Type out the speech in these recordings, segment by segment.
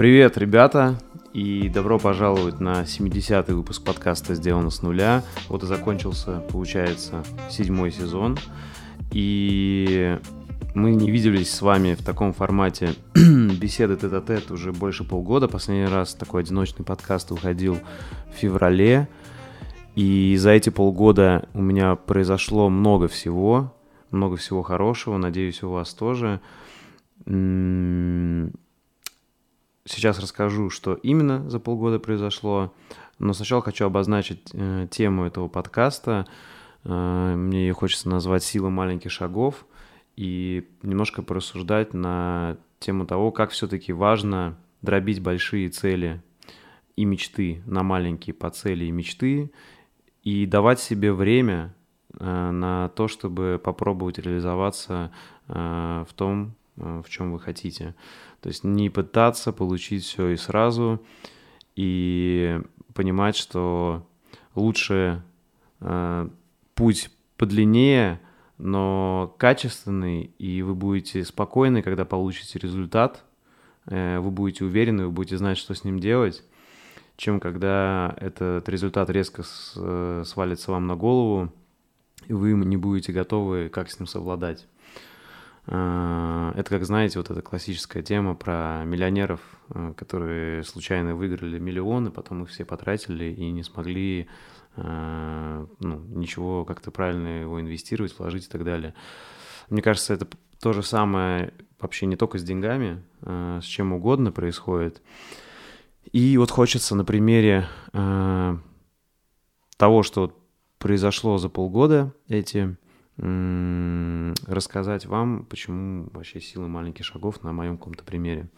Привет, ребята, и добро пожаловать на 70-й выпуск подкаста «Сделано с нуля». Вот и закончился, получается, седьмой сезон. И мы не виделись с вами в таком формате беседы тет а тет уже больше полгода. Последний раз такой одиночный подкаст выходил в феврале. И за эти полгода у меня произошло много всего, много всего хорошего. Надеюсь, у вас тоже. Сейчас расскажу, что именно за полгода произошло. Но сначала хочу обозначить э, тему этого подкаста. Э, мне ее хочется назвать «Сила маленьких шагов» и немножко порассуждать на тему того, как все-таки важно дробить большие цели и мечты на маленькие по цели и мечты и давать себе время э, на то, чтобы попробовать реализоваться э, в том, э, в чем вы хотите. То есть не пытаться получить все и сразу, и понимать, что лучше э, путь подлиннее, но качественный, и вы будете спокойны, когда получите результат, э, вы будете уверены, вы будете знать, что с ним делать, чем когда этот результат резко с, э, свалится вам на голову, и вы не будете готовы, как с ним совладать. А, это, как знаете, вот эта классическая тема про миллионеров, э, которые случайно выиграли миллионы, потом их все потратили и не смогли а, ну, ничего как-то правильно его инвестировать, вложить и так далее. Мне кажется, это то же самое вообще не только с деньгами, с чем угодно происходит. И вот хочется на примере того, что произошло за полгода эти рассказать вам, почему вообще сила маленьких шагов на моем каком-то примере.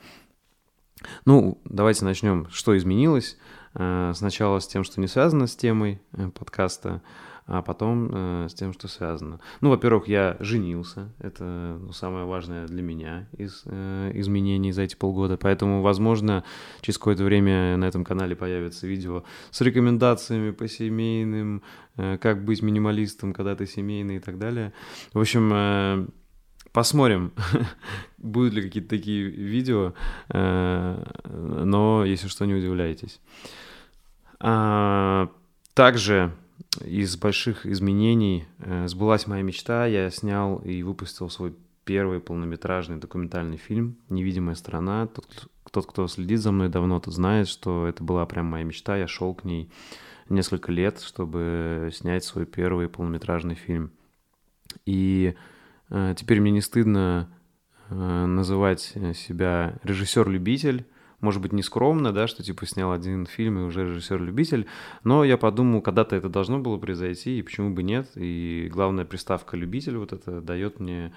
Ну, давайте начнем. Что изменилось? Э, сначала с тем, что не связано с темой э, подкаста, а потом э, с тем, что связано. Ну, во-первых, я женился, это ну, самое важное для меня из э, изменений за эти полгода, поэтому, возможно, через какое-то время на этом канале появится видео с рекомендациями по семейным, э, как быть минималистом, когда ты семейный и так далее. В общем, э, Посмотрим, будут ли какие-то такие видео, э, но если что, не удивляйтесь. А, также из больших изменений э, сбылась моя мечта. Я снял и выпустил свой первый полнометражный документальный фильм «Невидимая страна». Тот, кто следит за мной давно, тот знает, что это была прям моя мечта. Я шел к ней несколько лет, чтобы снять свой первый полнометражный фильм. И э, теперь мне не стыдно э, называть себя режиссер-любитель, может быть, не скромно, да, что типа снял один фильм и уже режиссер-любитель, но я подумал, когда-то это должно было произойти, и почему бы нет, и главная приставка «любитель» вот это дает мне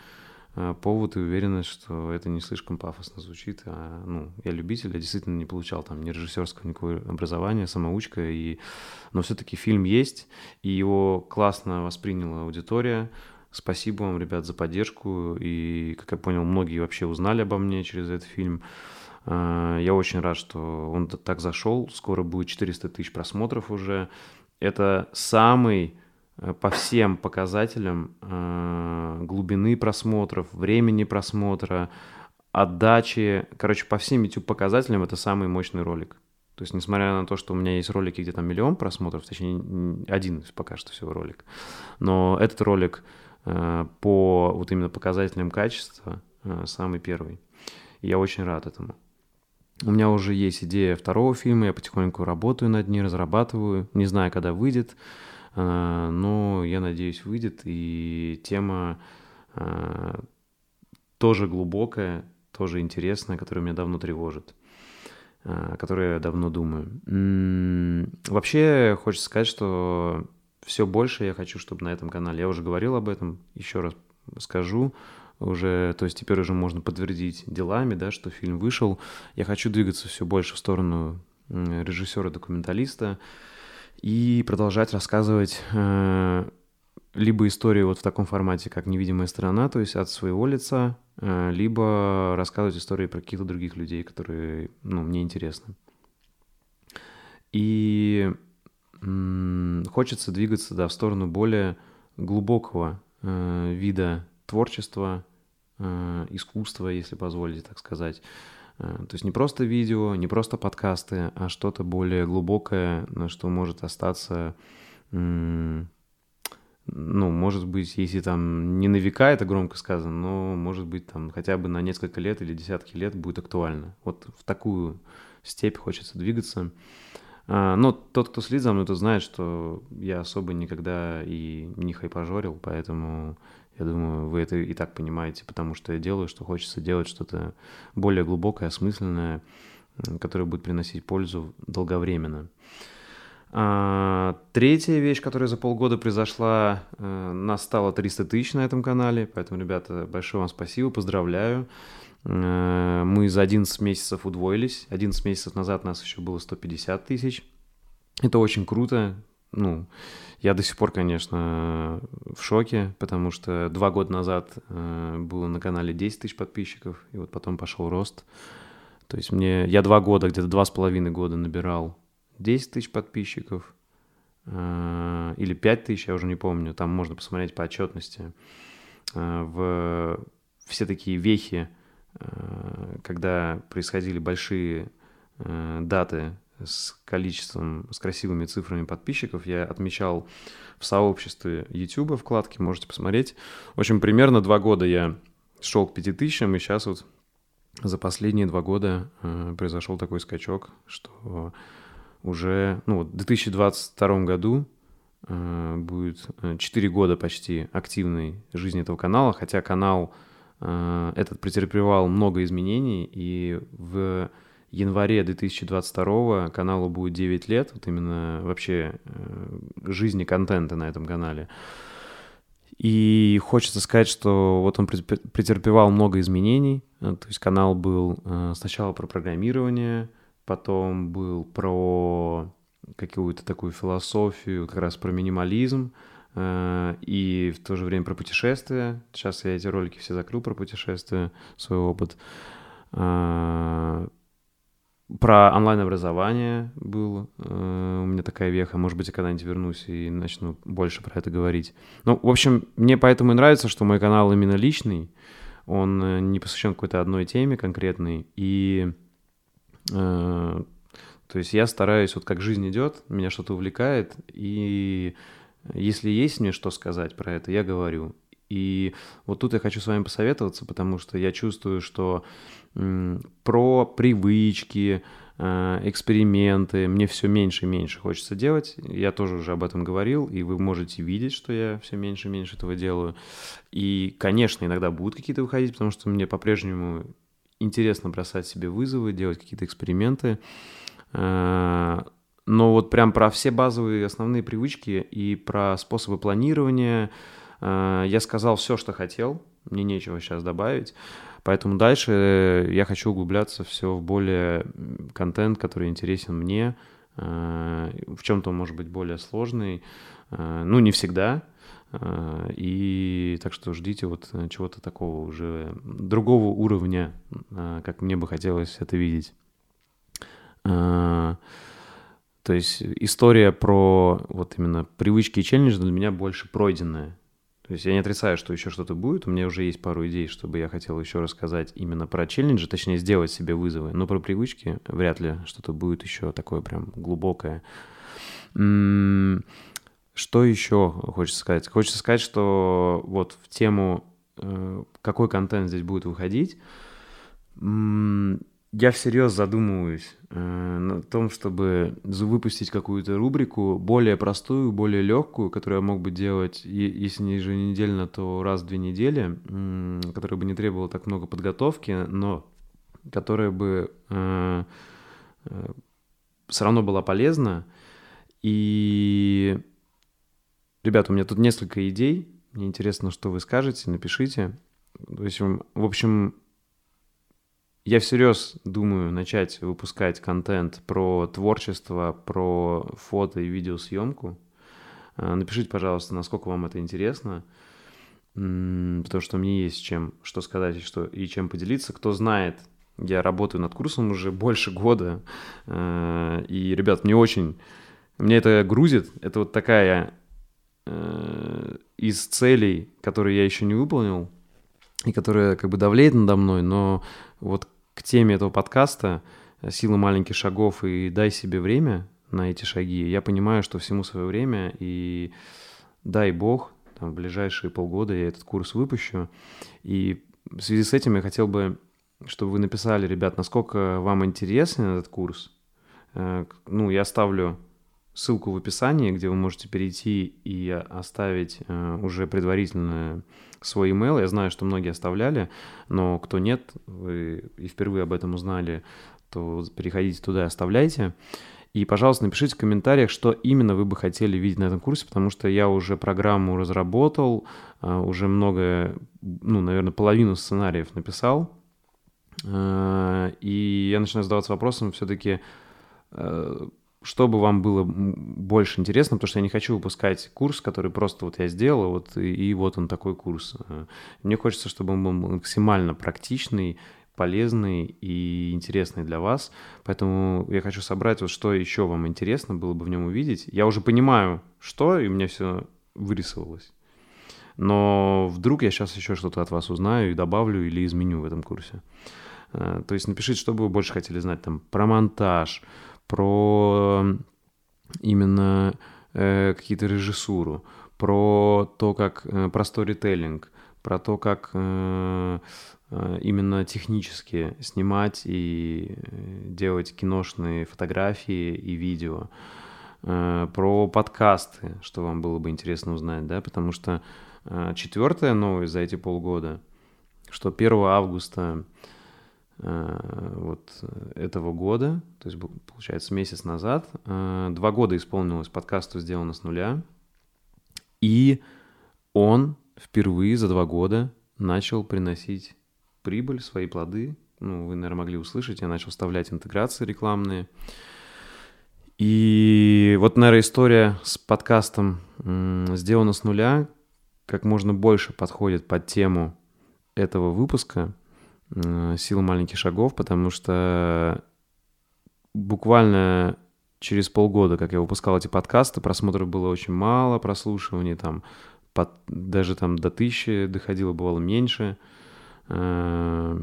э, повод и уверенность, что это не слишком пафосно звучит, а, ну, я любитель, я действительно не получал там ни режиссерского никакого образования, самоучка, и... но все-таки фильм есть, и его классно восприняла аудитория, Спасибо вам, ребят, за поддержку. И, как я понял, многие вообще узнали обо мне через этот фильм. Э, я очень рад, что он так зашел. Скоро будет 400 тысяч просмотров уже. Это самый э, по всем показателям э, глубины просмотров, времени просмотра, отдачи. Короче, по всем YouTube показателям это самый мощный ролик. То есть, несмотря на то, что у меня есть ролики, где там миллион просмотров, точнее, один пока что всего ролик, но этот ролик по вот именно показателям качества самый первый. Я очень рад этому. У меня уже есть идея второго фильма, я потихоньку работаю над ней, разрабатываю. Не знаю, когда выйдет, э, но я надеюсь, выйдет. И тема э, тоже глубокая, тоже интересная, которая меня давно тревожит, э, о которой я давно думаю. Вообще, хочется сказать, что все больше я хочу, чтобы на этом канале, я уже говорил об этом, еще раз скажу, уже, то есть теперь уже можно подтвердить делами, да, что фильм вышел. Я хочу двигаться все больше в сторону режиссера-документалиста и продолжать рассказывать э, либо истории вот в таком формате, как «Невидимая сторона», то есть от своего лица, э, либо рассказывать истории про каких-то других людей, которые, ну, мне интересны. И м- хочется двигаться, да, в сторону более глубокого э, вида творчества, э, искусства, если позволите так сказать. То есть не просто видео, не просто подкасты, а что-то более глубокое, на что может остаться ну, может быть, если там не на века это громко сказано, но, может быть, там хотя бы на несколько лет или десятки лет будет актуально. Вот в такую степь хочется двигаться. А, но тот, кто следит за мной, тот знает, что я особо никогда и не хайпажорил, поэтому я думаю, вы это и так понимаете, потому что я делаю, что хочется делать что-то более глубокое, осмысленное, которое будет приносить пользу долговременно. А, третья вещь, которая за полгода произошла, э, нас стало 300 тысяч на этом канале, поэтому, ребята, большое вам спасибо, поздравляю. Э, мы за 11 месяцев удвоились, 11 месяцев назад нас еще было 150 тысяч. Это очень круто, ну, я до сих пор, конечно, в шоке, потому что два года назад э, было на канале 10 тысяч подписчиков, и вот потом пошел рост. То есть мне, я два года, где-то два с половиной года набирал 10 тысяч подписчиков э, или 5 тысяч, я уже не помню, там можно посмотреть по отчетности. В все такие вехи, когда происходили большие даты с количеством, с красивыми цифрами подписчиков, я отмечал в сообществе YouTube вкладки, можете посмотреть. В общем, примерно два года я шел к 5000, и сейчас вот за последние два года произошел такой скачок, что уже, ну, в 2022 году э, будет 4 э, года почти активной жизни этого канала, хотя канал э, этот претерпевал много изменений, и в январе 2022 каналу будет 9 лет, вот именно вообще э, жизни контента на этом канале. И хочется сказать, что вот он претерпевал много изменений. Э, то есть канал был э, сначала про программирование, потом был про какую-то такую философию, как раз про минимализм, э, и в то же время про путешествия. Сейчас я эти ролики все закрыл про путешествия, свой опыт. Э, про онлайн-образование был э, у меня такая веха. Может быть, я когда-нибудь вернусь и начну больше про это говорить. Ну, в общем, мне поэтому и нравится, что мой канал именно личный. Он не посвящен какой-то одной теме конкретной. И Э, то есть я стараюсь, вот как жизнь идет, меня что-то увлекает, и если есть мне что сказать про это, я говорю. И вот тут я хочу с вами посоветоваться, потому что я чувствую, что про привычки, э, эксперименты мне все меньше и меньше хочется делать. Я тоже уже об этом говорил, и вы можете видеть, что я все меньше и меньше этого делаю. И, конечно, иногда будут какие-то выходить, потому что мне по-прежнему интересно бросать себе вызовы, делать какие-то эксперименты. Э, но вот прям про все базовые основные привычки и про способы планирования э, я сказал все, что хотел. Мне нечего сейчас добавить. Поэтому дальше я хочу углубляться все в более контент, который интересен мне, э, в чем-то может быть более сложный. Ну, не всегда, Э, и так что ждите вот э, чего-то такого уже другого уровня, э, как мне бы хотелось это видеть. То есть история про вот именно привычки и челленджи для меня больше пройденная. То есть я не отрицаю, что еще что-то будет. У меня уже есть пару идей, чтобы я хотел еще рассказать именно про челленджи, точнее сделать себе вызовы. Но про привычки вряд ли что-то будет еще такое прям глубокое. Что еще хочется сказать? Хочется сказать, что вот в тему, э, какой контент здесь будет выходить, я всерьез задумываюсь э, на том, чтобы выпустить какую-то рубрику более простую, более легкую, которую я мог бы делать, если не еженедельно, то раз в две недели, которая бы не требовала так много подготовки, но которая бы э, все равно была полезна. И Ребята, у меня тут несколько идей. Мне интересно, что вы скажете, напишите. То есть, в общем, я всерьез думаю начать выпускать контент про творчество, про фото и видеосъемку. А, напишите, пожалуйста, насколько вам это интересно, потому что мне есть чем что сказать и, что, и чем поделиться. Кто знает, я работаю над курсом уже больше года, а, и, ребят, мне очень... Мне это грузит. Это вот такая Э, из целей, которые я еще не выполнил, и которая как бы давлеет надо мной, но вот к теме этого подкаста «Сила маленьких шагов» и «Дай себе время» на эти шаги, я понимаю, что всему свое время, и дай бог, там, в ближайшие полгода я этот курс выпущу. И в связи с этим я хотел бы, чтобы вы написали, ребят, насколько вам интересен этот курс. Э, ну, я оставлю ссылку в описании, где вы можете перейти и оставить э, уже предварительно свой email. Я знаю, что многие оставляли, но кто нет, вы и впервые об этом узнали, то переходите туда и оставляйте. И, пожалуйста, напишите в комментариях, что именно вы бы хотели видеть на этом курсе, потому что я уже программу разработал, э, уже много, ну, наверное, половину сценариев написал. Э, и я начинаю задаваться вопросом все-таки, что бы вам было больше интересно, потому что я не хочу выпускать курс, который просто вот я сделал, вот и, и вот он такой курс. Э, мне хочется, чтобы он был максимально практичный, полезный и интересный для вас. Поэтому я хочу собрать, вот что еще вам интересно было бы в нем увидеть. Я уже понимаю, что, и у меня все вырисовалось. Но вдруг я сейчас еще что-то от вас узнаю и добавлю или изменю в этом курсе. Э, то есть напишите, что бы вы больше хотели знать там про монтаж, про именно э, какие-то режиссуру, про то, как э, про сторителлинг, про то, как э, э, именно технически снимать и э, делать киношные фотографии и видео, э, про подкасты, что вам было бы интересно узнать, да, потому что э, четвертая новость за эти полгода, что 1 августа Э, вот этого года, то есть, получается, месяц назад. Э, два года исполнилось подкасту «Сделано с нуля», и он впервые за два года начал приносить прибыль, свои плоды. Ну, вы, наверное, могли услышать, я начал вставлять интеграции рекламные. И вот, наверное, история с подкастом «Сделано с нуля» как можно больше подходит под тему этого выпуска – Э, сила маленьких шагов, потому что буквально через полгода, как я выпускал эти подкасты, просмотров было очень мало, прослушиваний там под, даже там до тысячи доходило, бывало меньше. Э,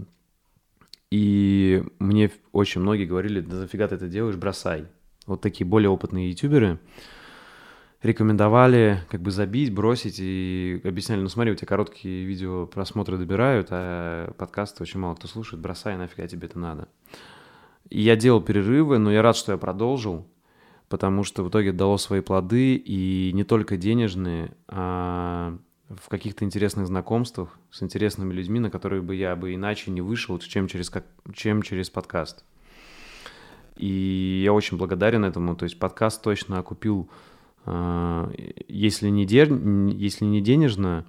и мне очень многие говорили, да зафига ты это делаешь, бросай. Вот такие более опытные ютуберы, рекомендовали как бы забить, бросить и объясняли, ну смотри, у тебя короткие видео просмотры добирают, а подкасты очень мало кто слушает, бросай, нафига тебе это надо. И я делал перерывы, но я рад, что я продолжил, потому что в итоге дало свои плоды, и не только денежные, а в каких-то интересных знакомствах с интересными людьми, на которые бы я бы иначе не вышел, чем через, как, чем через подкаст. И я очень благодарен этому. То есть подкаст точно окупил если не, дер... если не денежно,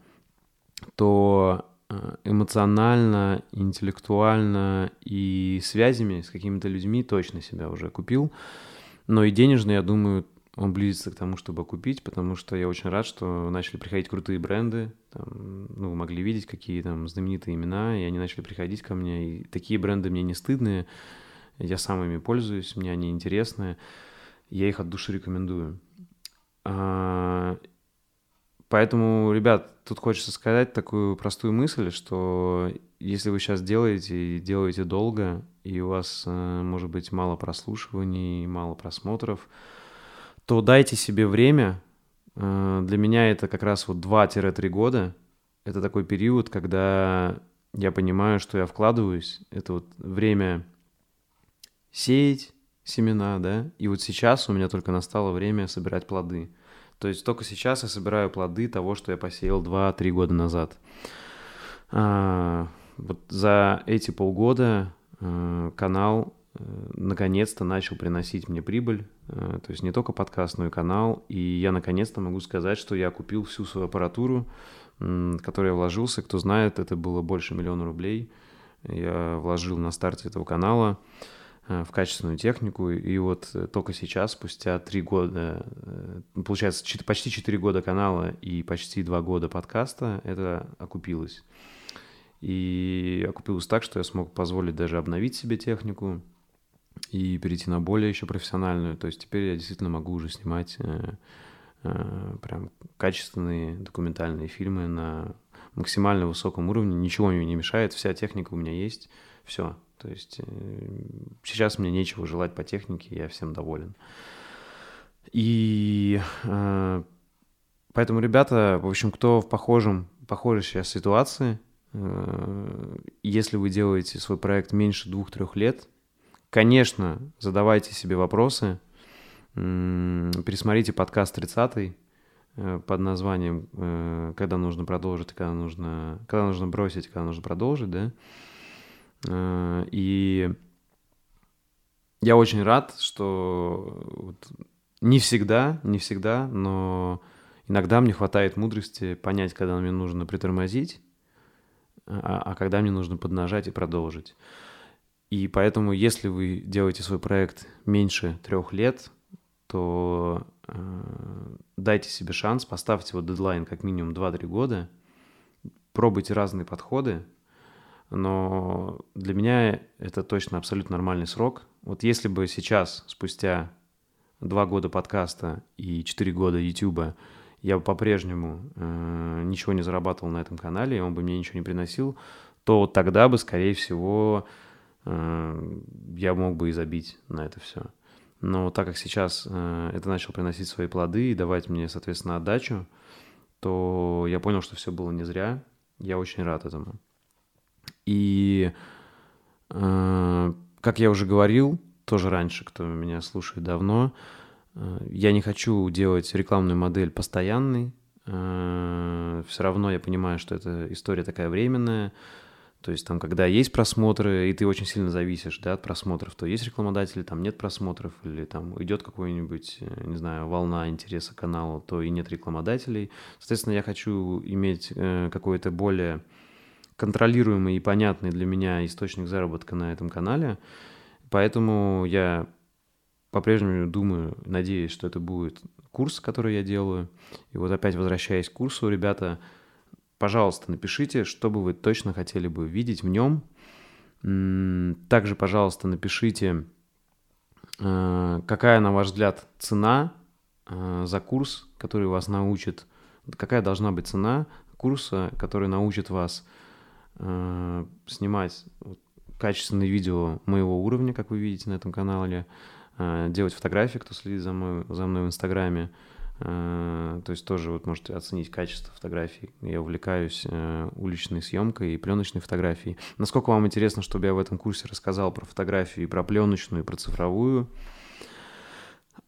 то а, эмоционально, интеллектуально и связями с какими-то людьми точно себя уже купил. Но и денежно, я думаю, он близится к тому, чтобы купить, потому что я очень рад, что начали приходить крутые бренды. Там, ну, вы могли видеть, какие там знаменитые имена, и они начали приходить ко мне. И такие бренды мне не стыдные. Я сам ими пользуюсь, мне они интересны. Я их от души рекомендую. А, поэтому, ребят, тут хочется сказать такую простую мысль, что если вы сейчас делаете и делаете долго, и у вас, э, может быть, мало прослушиваний, мало просмотров, то дайте себе время. Э, для меня это как раз вот 2-3 года. Это такой период, когда я понимаю, что я вкладываюсь. Это вот время сеять, семена, да, и вот сейчас у меня только настало время собирать плоды. То есть только сейчас я собираю плоды того, что я посеял 2-3 года назад. А, вот за эти полгода а, канал а, наконец-то начал приносить мне прибыль. А, то есть не только подкаст, но и канал. И я наконец-то могу сказать, что я купил всю свою аппаратуру, в которую я вложился. Кто знает, это было больше миллиона рублей. Я вложил на старте этого канала. Э, в качественную технику. И вот э, только сейчас, спустя три года, э, получается, почти четыре года канала и почти два года подкаста, это окупилось. И окупилось так, что я смог позволить даже обновить себе технику и перейти на более еще профессиональную. То есть теперь я действительно могу уже снимать прям качественные документальные фильмы на максимально высоком уровне. Ничего мне не мешает, вся техника у меня есть. Все, То есть сейчас мне нечего желать по технике, я всем доволен. И поэтому, ребята, в общем, кто в похожем, похожей сейчас ситуации, если вы делаете свой проект меньше двух-трех лет, конечно, задавайте себе вопросы, пересмотрите подкаст 30 э, под названием э, «Когда нужно продолжить, когда нужно, когда нужно бросить, когда нужно продолжить», да, э, и я очень рад, что вот не всегда, не всегда, но иногда мне хватает мудрости понять, когда мне нужно притормозить, а, а когда мне нужно поднажать и продолжить. И поэтому, если вы делаете свой проект меньше трех лет, то э, дайте себе шанс, поставьте вот дедлайн как минимум 2-3 года, пробуйте разные подходы, но для меня это точно абсолютно нормальный срок. Вот если бы сейчас, спустя 2 года подкаста и 4 года YouTube, я бы по-прежнему э, ничего не зарабатывал на этом канале, и он бы мне ничего не приносил, то тогда бы, скорее всего, э, я мог бы и забить на это все. Но так как сейчас э, это начал приносить свои плоды и давать мне, соответственно, отдачу, то я понял, что все было не зря. Я очень рад этому. И, э, как я уже говорил, тоже раньше, кто меня слушает давно, э, я не хочу делать рекламную модель постоянной. Э, все равно я понимаю, что эта история такая временная. То есть там, когда есть просмотры, и ты очень сильно зависишь да, от просмотров, то есть рекламодатели, там нет просмотров, или там идет какой-нибудь, э, не знаю, волна интереса к каналу, то и нет рекламодателей. Соответственно, я хочу иметь э, какой-то более контролируемый и понятный для меня источник заработка на этом канале. Поэтому я по-прежнему думаю, надеюсь, что это будет курс, который я делаю. И вот опять возвращаясь к курсу, ребята, Пожалуйста, напишите, что бы вы точно хотели бы видеть в нем. Также, пожалуйста, напишите, э, какая, на ваш взгляд, цена э, за курс, который вас научит, какая должна быть цена курса, который научит вас э, снимать качественные видео моего уровня, как вы видите на этом канале, делать фотографии, кто следит за мной, за мной в Инстаграме, Э, то есть тоже вот можете оценить качество фотографий. Я увлекаюсь э, уличной съемкой и пленочной фотографией. Насколько вам интересно, чтобы я в этом курсе рассказал про фотографию и про пленочную, и про цифровую?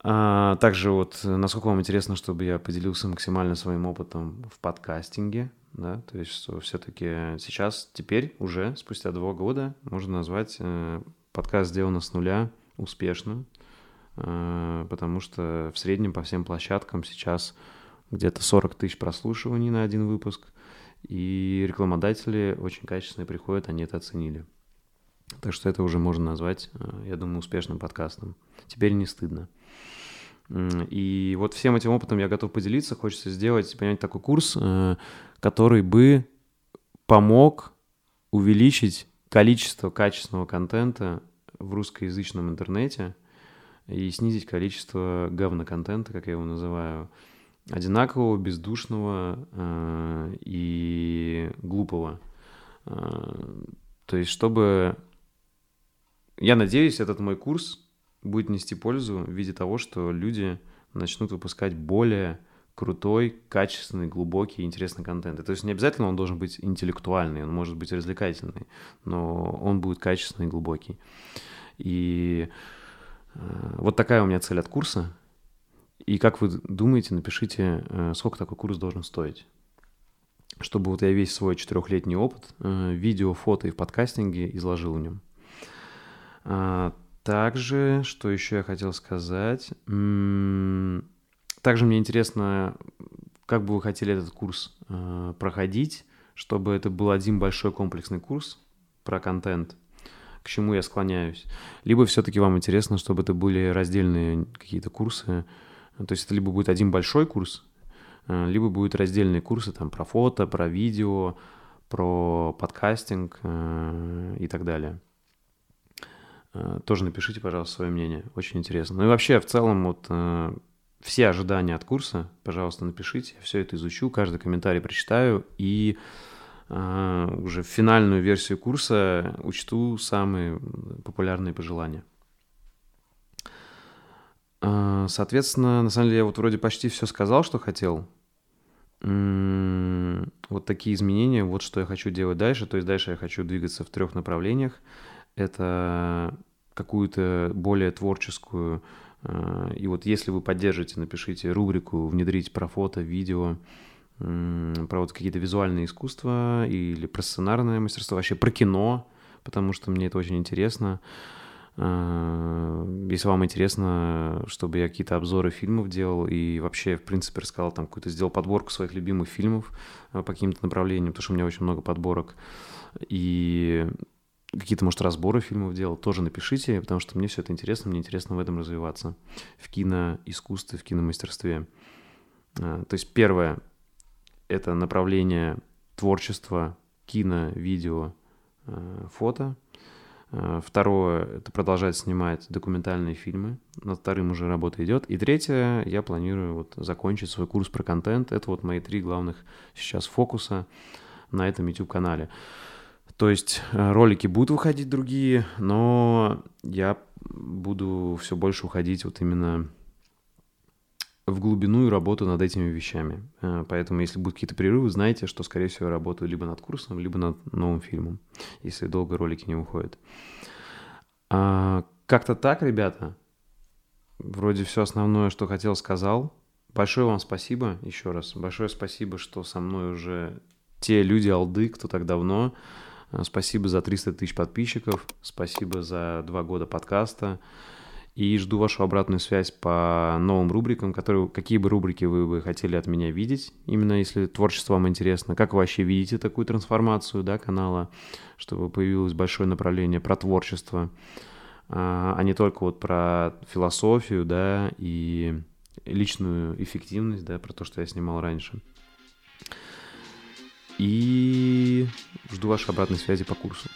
А, также вот, насколько вам интересно, чтобы я поделился максимально своим опытом в подкастинге, да, то есть что все-таки сейчас, теперь уже, спустя два года, можно назвать э, подкаст «Сделано с нуля» успешным. Э, потому что в среднем по всем площадкам сейчас где-то 40 тысяч прослушиваний на один выпуск, и рекламодатели очень качественные приходят, они это оценили. Так что это уже можно назвать, э, я думаю, успешным подкастом. Теперь не стыдно. И вот всем этим опытом я готов поделиться. Хочется сделать, понять, такой курс, э, который бы помог увеличить количество качественного контента в русскоязычном интернете – и снизить количество говноконтента, как я его называю, одинакового, бездушного э, и глупого. Э, то есть, чтобы... Я надеюсь, этот мой курс будет нести пользу в виде того, что люди начнут выпускать более крутой, качественный, глубокий, интересный контент. то есть не обязательно он должен быть интеллектуальный, он может быть развлекательный, но он будет качественный и глубокий. И Э, вот такая у меня цель от курса. И как вы думаете, напишите, э, сколько такой курс должен стоить? Чтобы вот я весь свой четырехлетний опыт, э, видео, фото и в подкастинге изложил в нем. Также, что еще я хотел сказать? Также мне интересно, как бы вы хотели этот курс проходить, чтобы это был один большой комплексный курс про контент – к чему я склоняюсь. Либо все-таки вам интересно, чтобы это были раздельные какие-то курсы. То есть это либо будет один большой курс, э, либо будут раздельные курсы там про фото, про видео, про подкастинг э, и так далее. Э, тоже напишите, пожалуйста, свое мнение. Очень интересно. Ну и вообще, в целом, вот все ожидания от курса, пожалуйста, напишите. Я все это изучу, каждый комментарий прочитаю и а, уже в финальную версию курса учту самые популярные пожелания. Соответственно, на самом деле я вот вроде почти все сказал, что хотел. Вот такие изменения, вот что я хочу делать дальше. То есть дальше я хочу двигаться в трех направлениях. Это какую-то более творческую а, и вот если вы поддержите, напишите рубрику «Внедрить про фото, видео», про вот какие-то визуальные искусства или про сценарное мастерство, вообще про кино, потому что мне это очень интересно. А, если вам интересно, чтобы я какие-то обзоры фильмов делал и вообще, в принципе, рассказал там какую-то, сделал подборку своих любимых фильмов а, по каким-то направлениям, потому что у меня очень много подборок. И какие-то, может, разборы фильмов делал, тоже напишите, потому что мне все это интересно, мне интересно в этом развиваться, в киноискусстве, в киномастерстве. А, то есть первое — это направление творчества, кино, видео, а, фото. А, второе — это продолжать снимать документальные фильмы. Над вторым уже работа идет. И третье — я планирую вот закончить свой курс про контент. Это вот мои три главных сейчас фокуса на этом YouTube-канале. То есть э, ролики будут выходить другие, но я буду все больше уходить вот именно в глубину и работу над этими вещами. Э, поэтому, если будут какие-то перерывы, знайте, что, скорее всего, я работаю либо над курсом, либо над новым фильмом, если долго ролики не выходят. А, как-то так, ребята. Вроде все основное, что хотел, сказал. Большое вам спасибо еще раз. Большое спасибо, что со мной уже те люди, алды, кто так давно. Э, спасибо за 300 тысяч подписчиков, спасибо за два года подкаста. И жду вашу обратную связь по новым рубрикам, которые, какие бы рубрики вы бы хотели от меня видеть, именно если творчество вам интересно. Как вы вообще видите такую трансформацию да, канала, чтобы появилось большое направление про творчество, а, а не только вот про философию да, и личную эффективность, да, про то, что я снимал раньше. И жду вашей обратной связи по курсу.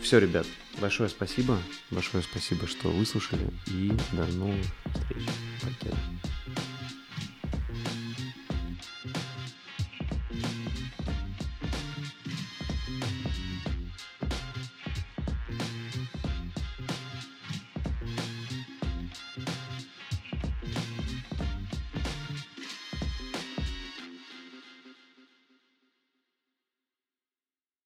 Все, ребят, большое спасибо. Большое спасибо, что выслушали. И до новых встреч. Пока.